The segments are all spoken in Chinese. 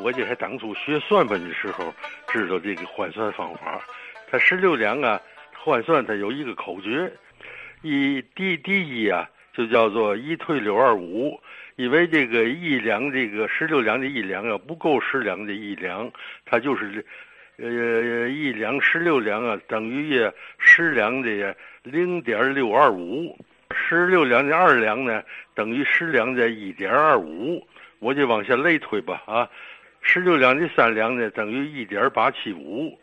我这还当初学算盘的时候知道这个换算方法。它十六两啊，换算它有一个口诀，一第第一啊，就叫做一退六二五。因为这个一两这个十六两的一两啊不够十两的一两，它就是呃一两十六两啊等于十两的零点六二五，十六两的二两呢等于十两的一点二五。我就往下类推吧啊，十六两的三两呢等于一点八七五，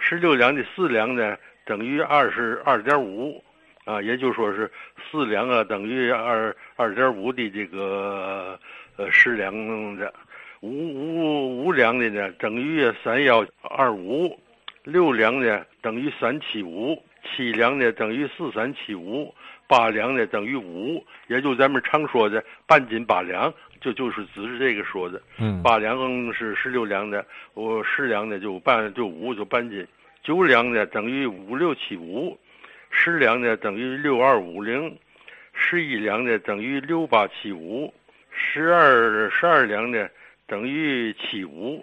十六两的四两呢等于二十二点五。啊，也就说是四两啊，等于二二点五的这个呃十两的，五五五两的呢等于三幺二五，六两呢等于三七五，七两呢等于四三七五，八两呢等于五，也就咱们常说的半斤八两，就就是只是这个说的。嗯，八两是十六两的，我十两的就半就五就半斤，九两的等于五六七五。十两的等于六二五零，十一两的等于六八七五，十二十二两的等于七五，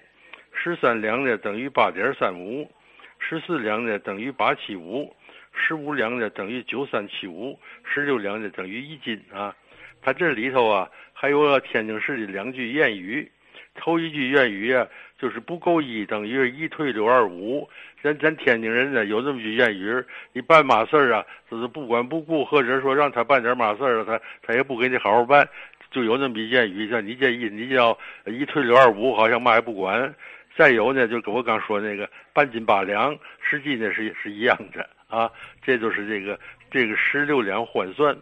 十三两的等于八点三五，十四两的等于八七五，十五两的等于九三七五，十六两的等于一斤啊。它这里头啊还有天津市的两句谚语，头一句谚语啊就是不够一等于一退六二五。咱咱天津人呢有这么句谚语你办嘛事儿啊，就是不管不顾，或者说让他办点嘛事儿，他他也不给你好好办，就有这么一谚语，像你这一你叫一退六二五，好像嘛也不管。再有呢，就跟我刚说那个半斤八两，实际呢是是一样的啊，这就是这个这个十六两换算。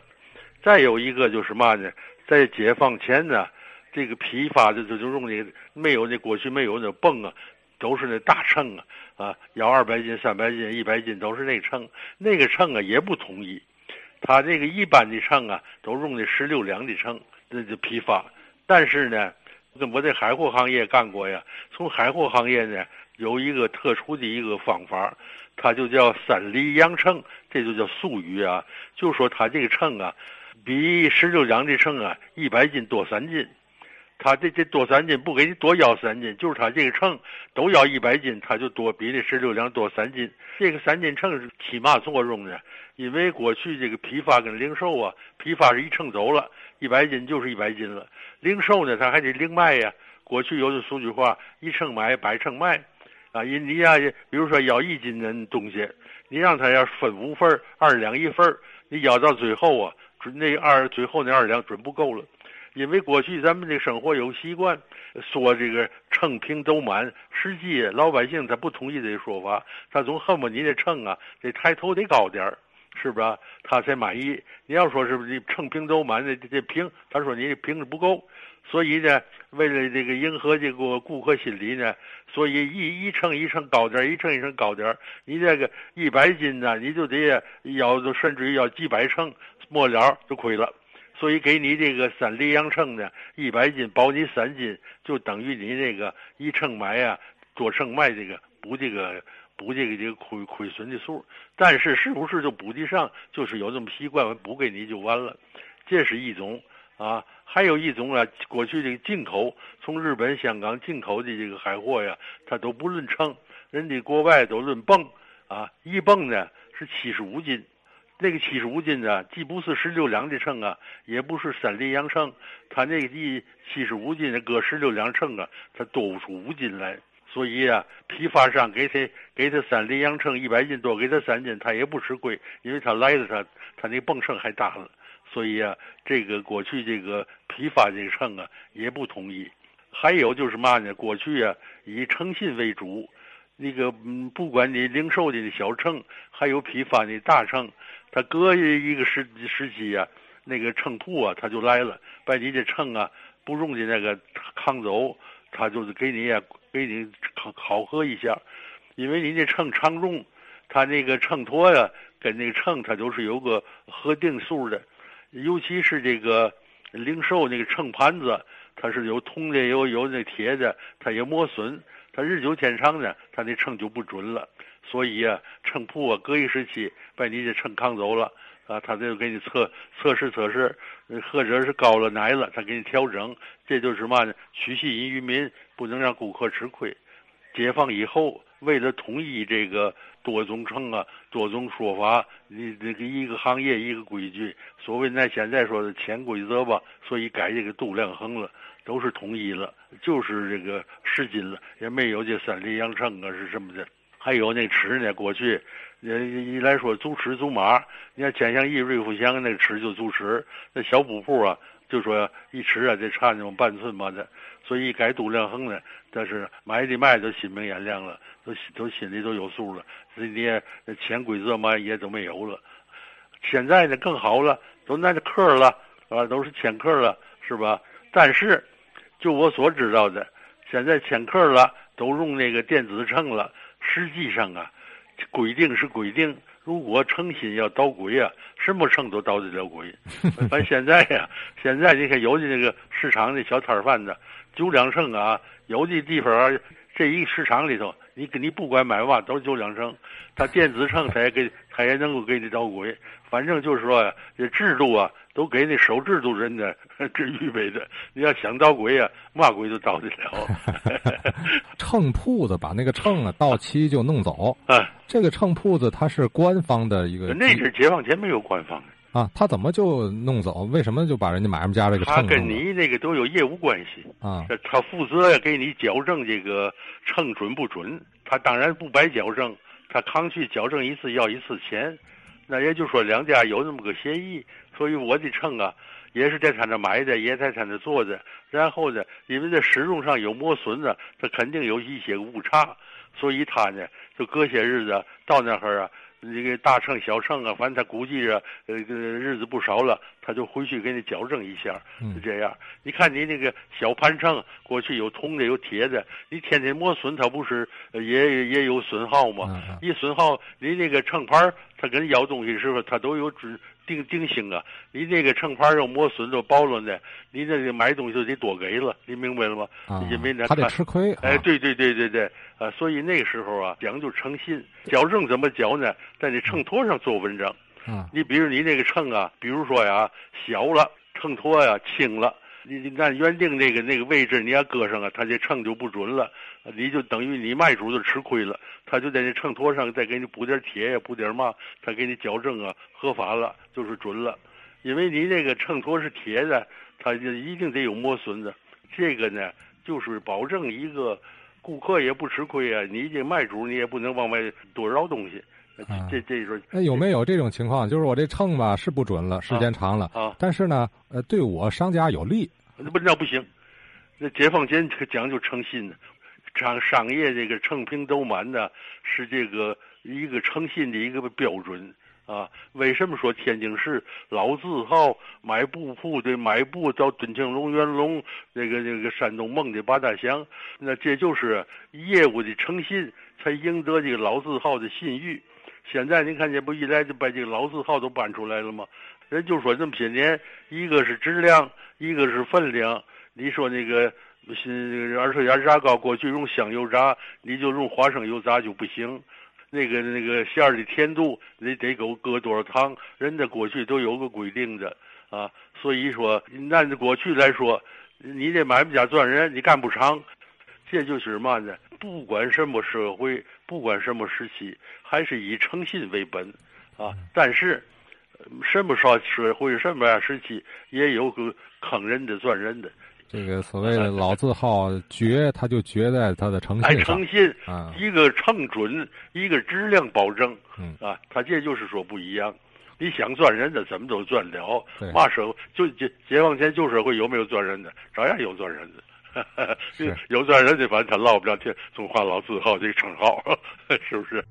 再有一个就是嘛呢，在解放前呢，这个批发的就就用那没有那过去没有那泵啊。都是那大秤啊，啊，要二百斤、三百斤、一百斤，都是那秤。那个秤啊也不统一，他这个一般的秤啊都用的十六两的秤，这就批发。但是呢，我在海货行业干过呀，从海货行业呢有一个特殊的一个方法，它就叫三厘洋秤，这就叫俗语啊，就说它这个秤啊，比十六两的秤啊一百斤多三斤。他这这多三斤不给你多要三斤，就是他这个秤都要一百斤，他就多比那十六两多三斤。这个三斤秤是起嘛作用呢？因为过去这个批发跟零售啊，批发是一称走了，一百斤就是一百斤了。零售呢，他还得另卖呀。过去有的俗句话，一称买，百称卖，啊，你你呀，比如说要一斤的东西，你让他要分五份二两一份你要到最后啊，那二最后那二两准不够了。因为过去咱们这生活有习惯，说这个秤平都满，实际老百姓他不同意这说法，他总恨不得你这秤啊，这抬头得高点儿，是不是？他才满意。你要说是不是秤平都满，这这瓶，他说你这瓶子不够，所以呢，为了这个迎合这个顾客心理呢，所以一一称一称高点，一称一称高点。你这个一百斤呢，你就得要甚至于要几百称，末了就亏了。所以给你这个三厘阳秤呢，一百斤保你三斤，就等于你那个一秤买呀，多秤卖这个补这个补这个这个亏亏损的数。但是是不是就补得上？就是有这么习惯，补给你就完了。这是一种啊，还有一种啊，过去这个进口从日本、香港进口的这个海货呀，它都不论称，人家国外都论泵啊，一泵呢是七十五斤。那个七十五斤呢，既不是十六两的秤啊，也不是三里洋秤，它那个一七十五斤的搁十六两秤啊，它多不出五斤来。所以啊，批发商给他给他三厘阳秤一百斤，多给他三斤，他也不吃亏，因为他来的他他那泵秤还大了。所以啊，这个过去这个批发这个秤啊，也不统一。还有就是嘛呢，过去啊以诚信为主，那个嗯，不管你零售的小秤，还有批发的大秤。他隔一个时时期呀，那个秤铺啊，他就来了，把你的秤啊不用的那个扛走，他就是给你呀，给你考考核一下，因为你这秤常用，他那个秤砣呀跟那个秤，它都是有个核定数的，尤其是这个零售那个秤盘子，它是有铜的，有有那铁的，它也磨损，它日久天长呢，它的秤就不准了。所以啊，秤铺啊，隔一时期把你的秤扛走了，啊，他就给你测测试测试，或者是高了奶了，他给你调整。这就是嘛呢？取信于民，不能让顾客吃亏。解放以后，为了统一这个多种秤啊、多种说法，你这个一个行业一个规矩，所谓咱现在说的潜规则吧，所以改这个度量衡了，都是统一了，就是这个十斤了，也没有这三里羊称啊是什么的。还有那尺呢，过去。呃，一来说足尺足码，你看钱祥义、瑞福祥那个尺就足尺，那小布铺啊，就说一尺啊得差那么半寸嘛的，所以改度量衡呢，但是买的卖都心明眼亮了，都都心里都有数了，这些潜规则嘛也都没有了。现在呢更好了，都那克了，啊，都是千克了，是吧？但是，就我所知道的，现在千克了，都用那个电子秤了，实际上啊。规定是规定，如果诚心要捣鬼啊，什么秤都捣得了鬼。反正现在呀，现在你看有的那个市场的小摊贩子，九两秤啊，有的地方啊，这一市场里头，你你不管买嘛，都是九两秤。他电子秤，他也给，他也能够给你捣鬼。反正就是说呀，这制度啊。都给那守制度人的这 预备的，你要想捣鬼呀，嘛鬼都捣得了。秤铺子把那个秤啊到期就弄走。啊，这个秤铺子它是官方的一个。那是解放前没有官方的啊，他怎么就弄走？为什么就把人家买卖家这个秤？他跟你那个都有业务关系啊，他负责给你矫正这个秤准不准。他当然不白矫正，他扛去矫正一次要一次钱。那也就说，两家有那么个协议，所以我的秤啊，也是在他那买的，也在他那做的。然后呢，因为在使用上有磨损呢，他肯定有一些误差，所以他呢，就隔些日子到那会儿啊。这个大秤小秤啊，反正他估计着，呃，日子不少了，他就回去给你矫正一下，是这样。你看你那个小盘秤，过去有铜的有铁的，你天天磨损，它不是也也有损耗吗？一损耗，你那个秤盘，他跟要东西时候，他都有指定定性啊。你那个秤盘要磨损就包了呢，你那个买东西就得多给了，你明白了吗？因为他得吃亏。哎，对对对对对。啊，所以那个时候啊，讲究诚信，矫正怎么矫呢？在你秤砣上做文章。啊，你比如你那个秤啊，比如说呀，小了，秤砣呀轻了，你你按原定那个那个位置，你要搁上啊，它这秤就不准了，你就等于你卖主就吃亏了。他就在那秤砣上再给你补点铁呀，补点嘛，他给你矫正啊，合法了就是准了。因为你那个秤砣是铁的，它就一定得有磨损的。这个呢，就是保证一个。顾客也不吃亏啊，你这卖主你也不能往外多绕东西，这这时候那有没有这种情况？就是我这秤吧是不准了，时间长了啊，但是呢，呃，对我商家有利，那不那不行，那解放前可讲究诚信呢，商商业这个称平斗满的，是这个一个诚信的一个标准。啊，为什么说天津市老字号买布铺的买布到敦庆龙、元龙，那个那个山东梦的八大祥，那这就是业务的诚信，才赢得这个老字号的信誉。现在您看见不一来就把这个老字号都搬出来了吗？人就说这么些年，一个是质量，一个是分量。你说那个是二手烟炸糕，过去用香油炸，你就用花生油炸就不行。那个那个馅儿的甜度，你得给我搁多少糖？人家过去都有个规定的啊，所以说按过去来说，你这买卖家赚人，你干不长。这就是嘛呢？不管什么社会，不管什么时期，还是以诚信为本啊。但是，什么少社会，什么样时期，也有个坑人的、赚人的。这个所谓的老字号绝，他就绝在他的诚信诚信啊，一个称准，一个质量保证，嗯啊，他这就是说不一样。你想赚人的，怎么都赚了。嘛社会就解解放前旧社会有没有赚人的？照样有赚人的。有赚人的，反正他落不上去中华老字号这个称号，是不是？